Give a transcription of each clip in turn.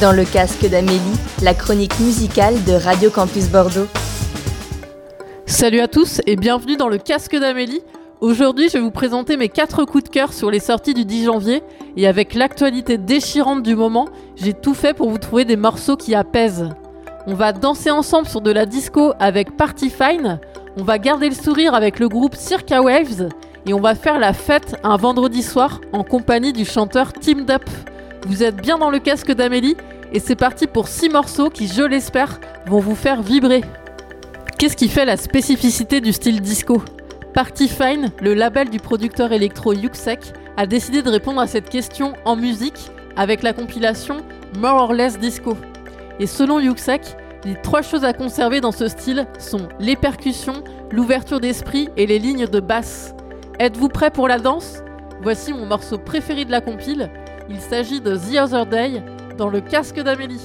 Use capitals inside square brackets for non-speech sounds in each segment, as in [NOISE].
dans le casque d'Amélie, la chronique musicale de Radio Campus Bordeaux. Salut à tous et bienvenue dans le casque d'Amélie. Aujourd'hui, je vais vous présenter mes 4 coups de cœur sur les sorties du 10 janvier et avec l'actualité déchirante du moment, j'ai tout fait pour vous trouver des morceaux qui apaisent. On va danser ensemble sur de la disco avec Party Fine, on va garder le sourire avec le groupe Circa Waves et on va faire la fête un vendredi soir en compagnie du chanteur Team Up. Vous êtes bien dans le casque d'Amélie et c'est parti pour 6 morceaux qui, je l'espère, vont vous faire vibrer. Qu'est-ce qui fait la spécificité du style disco? Party Fine, le label du producteur électro Yuxek, a décidé de répondre à cette question en musique avec la compilation More or Less Disco. Et selon Yuxek, les trois choses à conserver dans ce style sont les percussions, l'ouverture d'esprit et les lignes de basse. Êtes-vous prêt pour la danse? Voici mon morceau préféré de la compile. Il s'agit de The Other Day dans le casque d'Amélie.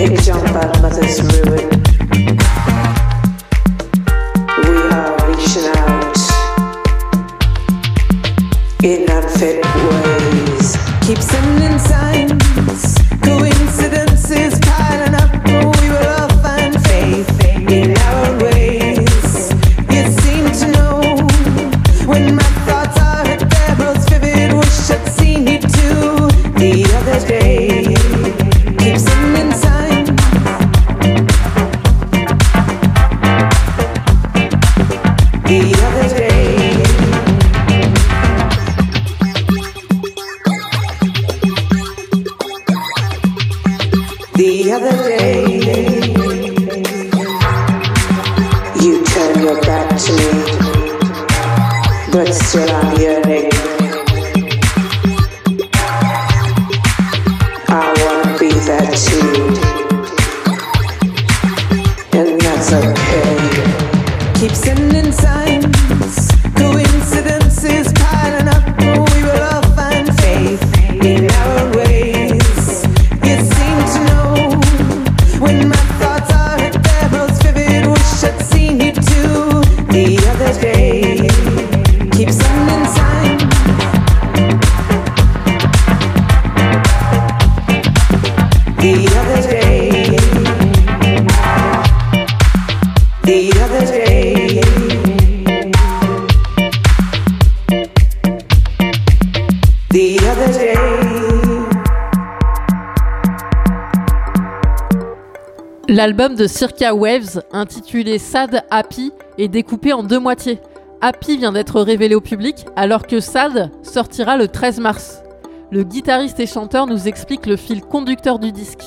Take jump out of mother's ruin. You turn your back to me, but still I'm yearning. L'album de Circa Waves, intitulé Sad Happy, est découpé en deux moitiés. Happy vient d'être révélé au public, alors que Sad sortira le 13 mars. Le guitariste et chanteur nous explique le fil conducteur du disque.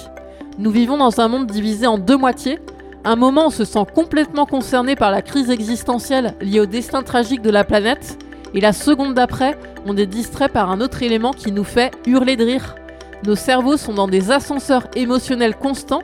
Nous vivons dans un monde divisé en deux moitiés. Un moment, on se sent complètement concerné par la crise existentielle liée au destin tragique de la planète, et la seconde d'après, on est distrait par un autre élément qui nous fait hurler de rire. Nos cerveaux sont dans des ascenseurs émotionnels constants,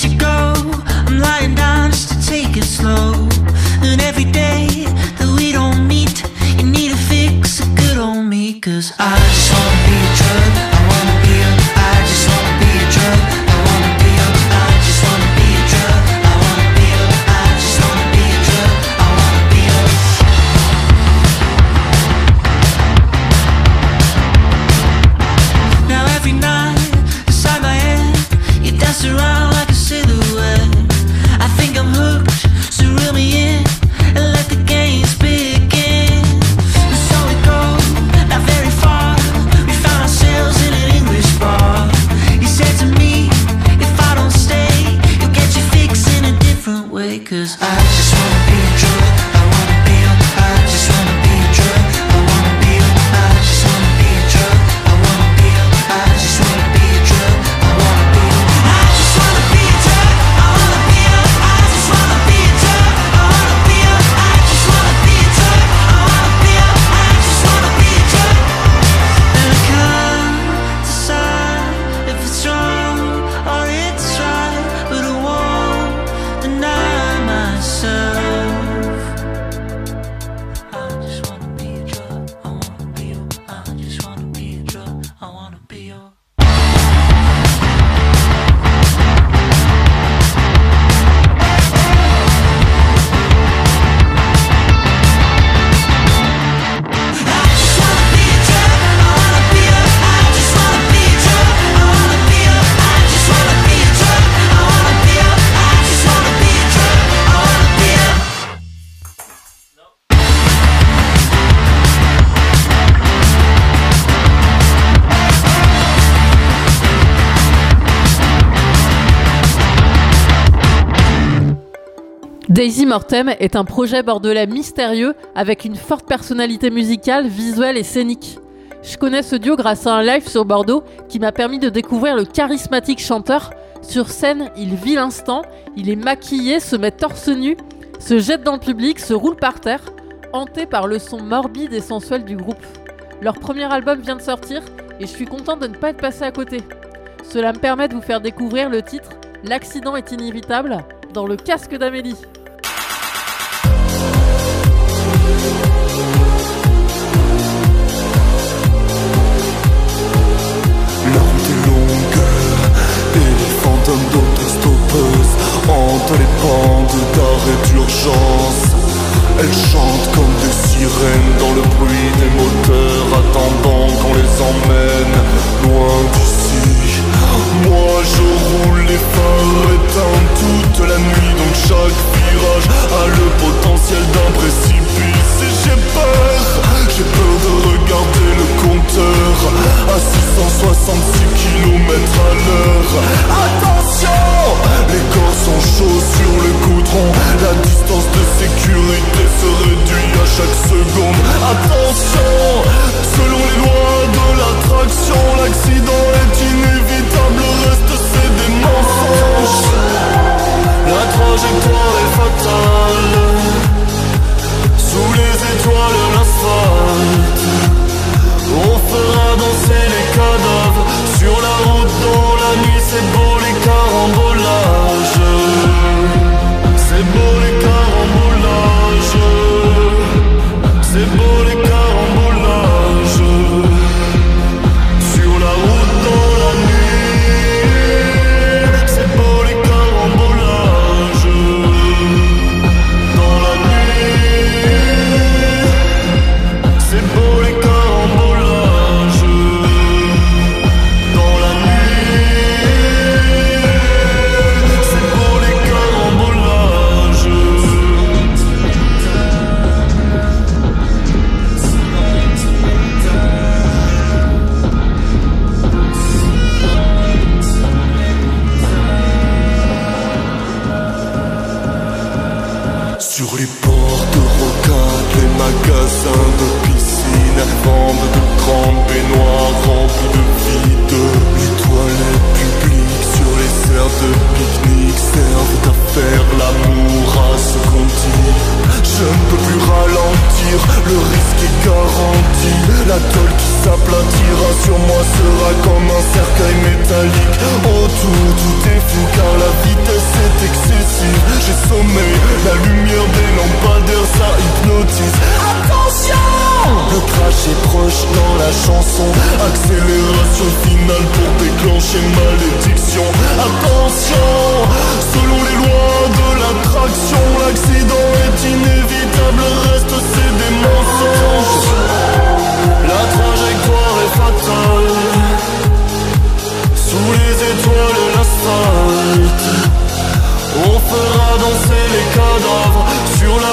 Did you go? I'm lying down just to take it slow. And every day that we don't meet, you need fix a good me. Cause I just wanna be a drug. Daisy Mortem est un projet bordelais mystérieux avec une forte personnalité musicale, visuelle et scénique. Je connais ce duo grâce à un live sur Bordeaux qui m'a permis de découvrir le charismatique chanteur. Sur scène, il vit l'instant, il est maquillé, se met torse nu, se jette dans le public, se roule par terre, hanté par le son morbide et sensuel du groupe. Leur premier album vient de sortir et je suis content de ne pas être passé à côté. Cela me permet de vous faire découvrir le titre L'accident est inévitable dans le casque d'Amélie. Fantômes d'autostoppeuses hantent les pentes d'arrêt d'urgence. Elles chantent comme des sirènes dans le bruit des moteurs, attendant qu'on les emmène loin d'ici. Moi je roule les phares éteints toute la nuit, donc chaque virage a le potentiel d'un précipice. Et j'ai peur, j'ai peur de regarder le compteur à 666 km à l'heure. Attention, les corps sont chauds sur le goudron, la distance de sécurité se réduit à chaque seconde. Attention, selon les lois de l'attraction, l'accident est inévitable, le reste c'est des mensonges. La trajectoire est fatale. Sous les étoiles, l'asphalte. On fera danser les cadavres sur la le risque est garanti. La tôle qui s'aplatira sur moi sera comme un cercueil métallique. Autour tout est fou car la vitesse est excessive. J'ai sommé. la lumière des lampadaires ça hypnotise. Attention! Le crash est proche dans la chanson. Accélération finale pour déclencher malédiction. Attention! Selon les lois de l'attraction L'accident est inévitable, reste cédé la trajectoire est fatale. Sous les étoiles l'asphalte. On fera danser les cadavres Sur la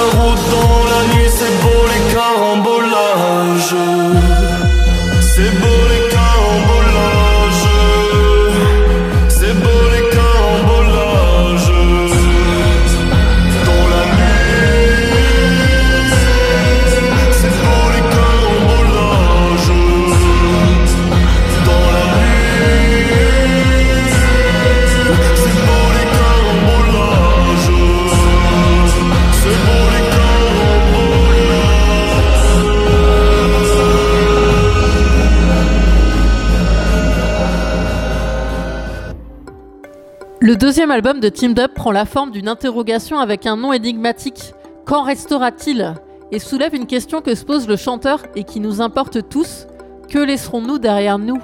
album de Team Up prend la forme d'une interrogation avec un nom énigmatique. Quand restera-t-il? Et soulève une question que se pose le chanteur et qui nous importe tous. Que laisserons-nous derrière nous?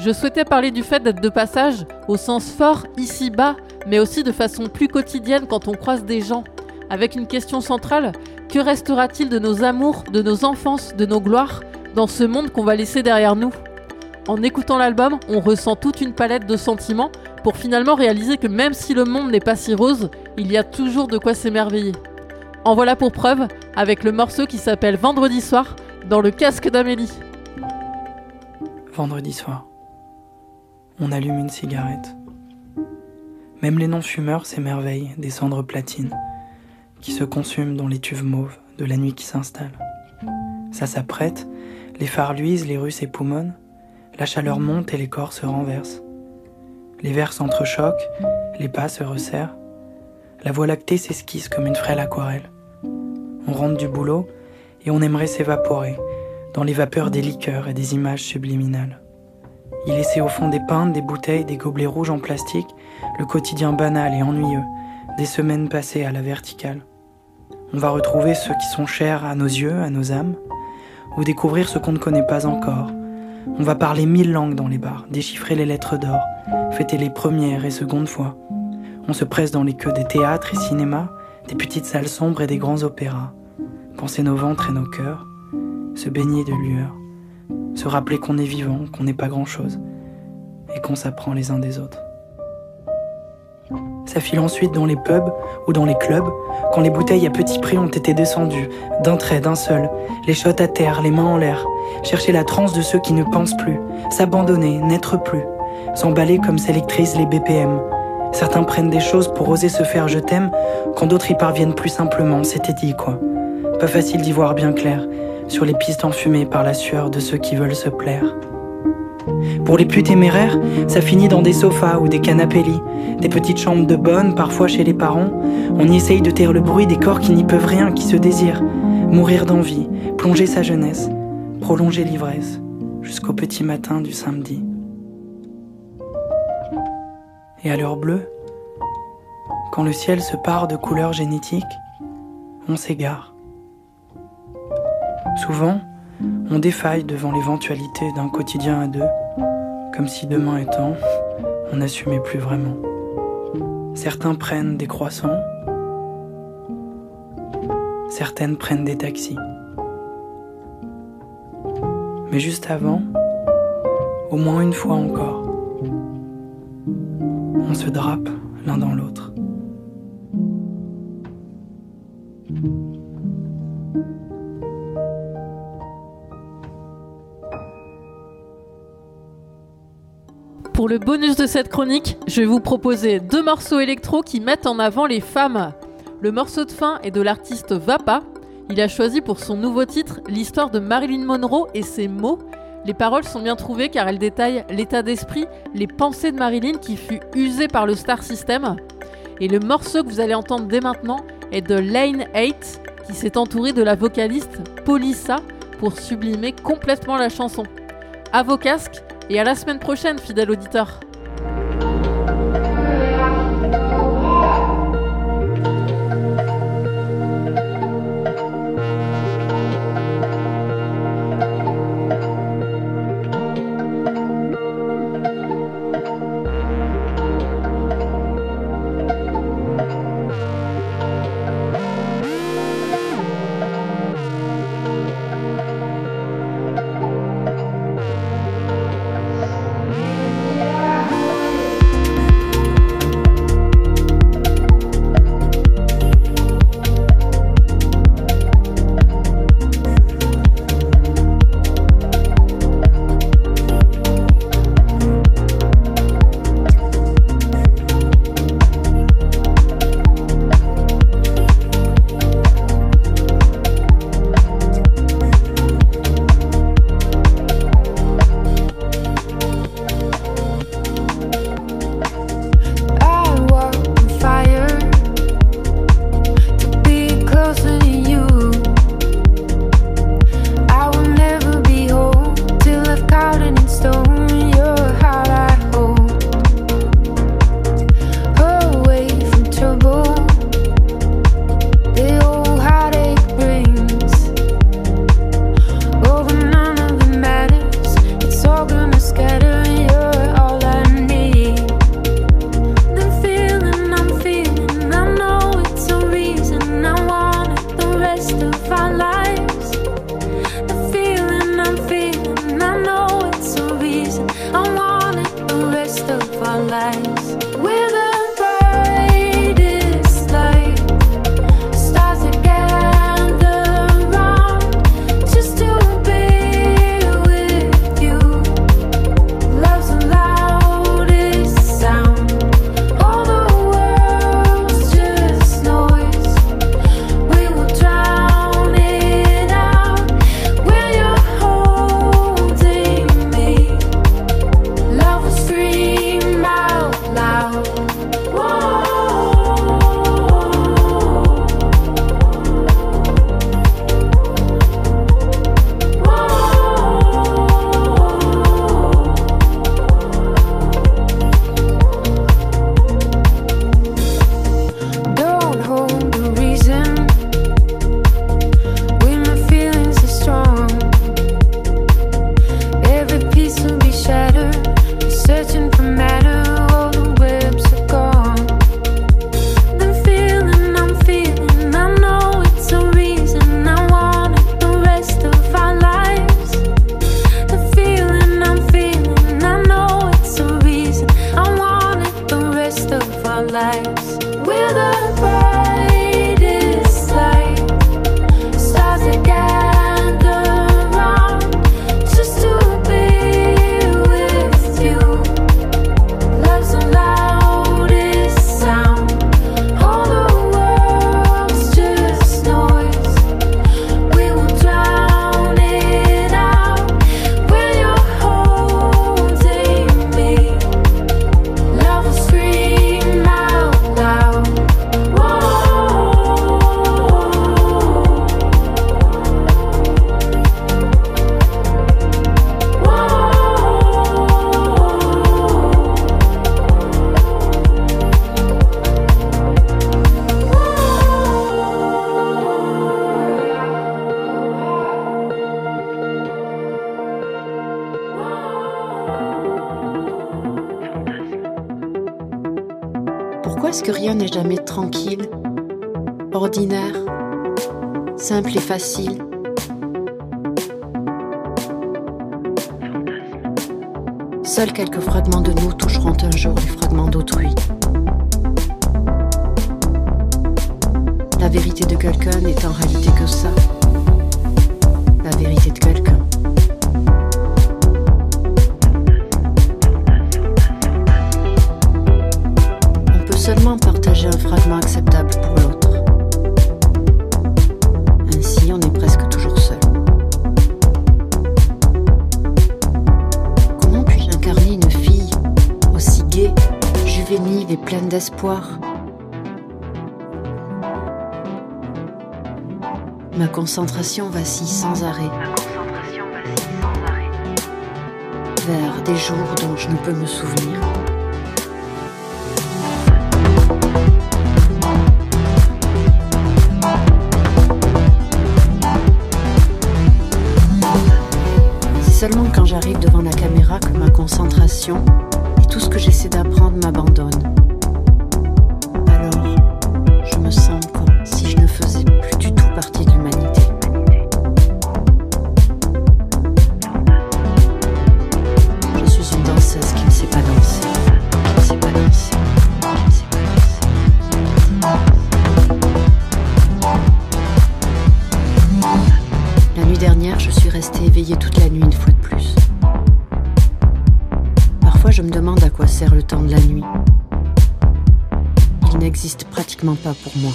Je souhaitais parler du fait d'être de passage, au sens fort, ici-bas, mais aussi de façon plus quotidienne quand on croise des gens. Avec une question centrale, que restera-t-il de nos amours, de nos enfances, de nos gloires, dans ce monde qu'on va laisser derrière nous? En écoutant l'album, on ressent toute une palette de sentiments pour finalement réaliser que même si le monde n'est pas si rose, il y a toujours de quoi s'émerveiller. En voilà pour preuve avec le morceau qui s'appelle Vendredi soir dans le casque d'Amélie. Vendredi soir. On allume une cigarette. Même les non-fumeurs s'émerveillent des cendres platines qui se consument dans les tuves mauves de la nuit qui s'installe. Ça s'apprête, les phares luisent, les rues s'époumonnent, la chaleur monte et les corps se renversent. Les verres s'entrechoquent, les pas se resserrent. La voie lactée s'esquisse comme une frêle aquarelle. On rentre du boulot et on aimerait s'évaporer dans les vapeurs des liqueurs et des images subliminales. Y laisser au fond des pintes, des bouteilles, des gobelets rouges en plastique, le quotidien banal et ennuyeux, des semaines passées à la verticale. On va retrouver ceux qui sont chers à nos yeux, à nos âmes, ou découvrir ce qu'on ne connaît pas encore. On va parler mille langues dans les bars, déchiffrer les lettres d'or, fêter les premières et secondes fois. On se presse dans les queues des théâtres et cinémas, des petites salles sombres et des grands opéras. Penser nos ventres et nos cœurs, se baigner de lueur, se rappeler qu'on est vivant, qu'on n'est pas grand-chose, et qu'on s'apprend les uns des autres. Ça file ensuite dans les pubs ou dans les clubs, quand les bouteilles à petit prix ont été descendues, d'un trait, d'un seul, les shots à terre, les mains en l'air, chercher la transe de ceux qui ne pensent plus, s'abandonner, n'être plus, s'emballer comme s'électrisent les BPM. Certains prennent des choses pour oser se faire je t'aime, quand d'autres y parviennent plus simplement, c'était dit quoi. Pas facile d'y voir bien clair, sur les pistes enfumées par la sueur de ceux qui veulent se plaire. Pour les plus téméraires, ça finit dans des sofas ou des canapés des petites chambres de bonne, parfois chez les parents. On y essaye de taire le bruit des corps qui n'y peuvent rien, qui se désirent. Mourir d'envie, plonger sa jeunesse, prolonger l'ivresse, jusqu'au petit matin du samedi. Et à l'heure bleue, quand le ciel se part de couleurs génétiques, on s'égare. Souvent, on défaille devant l'éventualité d'un quotidien à deux, comme si demain étant, on n'assumait plus vraiment. Certains prennent des croissants, certaines prennent des taxis. Mais juste avant, au moins une fois encore, on se drape l'un dans l'autre. Pour le bonus de cette chronique, je vais vous proposer deux morceaux électro qui mettent en avant les femmes. Le morceau de fin est de l'artiste Vapa. Il a choisi pour son nouveau titre l'histoire de Marilyn Monroe et ses mots. Les paroles sont bien trouvées car elles détaillent l'état d'esprit, les pensées de Marilyn qui fut usée par le star system. Et le morceau que vous allez entendre dès maintenant est de Lane 8 qui s'est entouré de la vocaliste Polissa pour sublimer complètement la chanson. À vos casques, et à la semaine prochaine, fidèle auditeur. parce que rien n'est jamais tranquille, ordinaire, simple et facile. Seuls quelques fragments de nous toucheront un jour les fragments d'autrui. La vérité de quelqu'un n'est en réalité que ça. La vérité de quelqu'un. pleine d'espoir. Ma concentration vacille sans arrêt. Vers des jours dont je ne peux me souvenir. C'est seulement quand j'arrive devant la caméra que ma concentration et tout ce que j'essaie d'apprendre m'abandonne. Il n'existe pratiquement pas pour moi.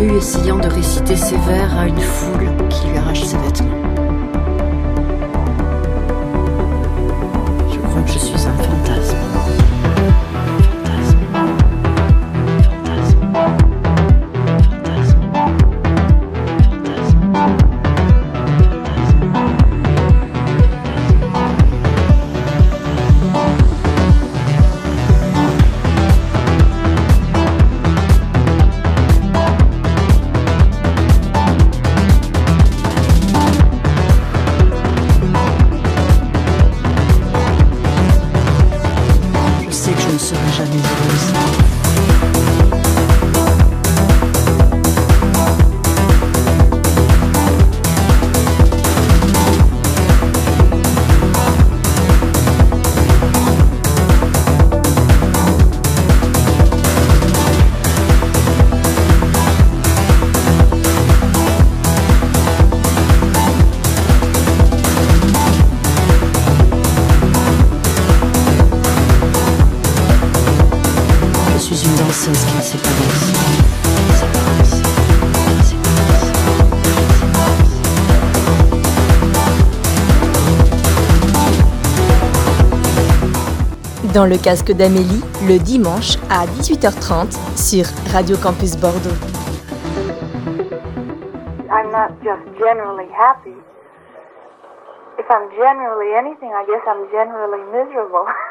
Essayant de réciter ses vers à une foule qui lui arrache ses vêtements. Dans le casque d'Amélie, le dimanche à 18h30 sur Radio Campus Bordeaux. I'm not just generally happy. If I'm generally anything, I guess I'm generally miserable. [LAUGHS]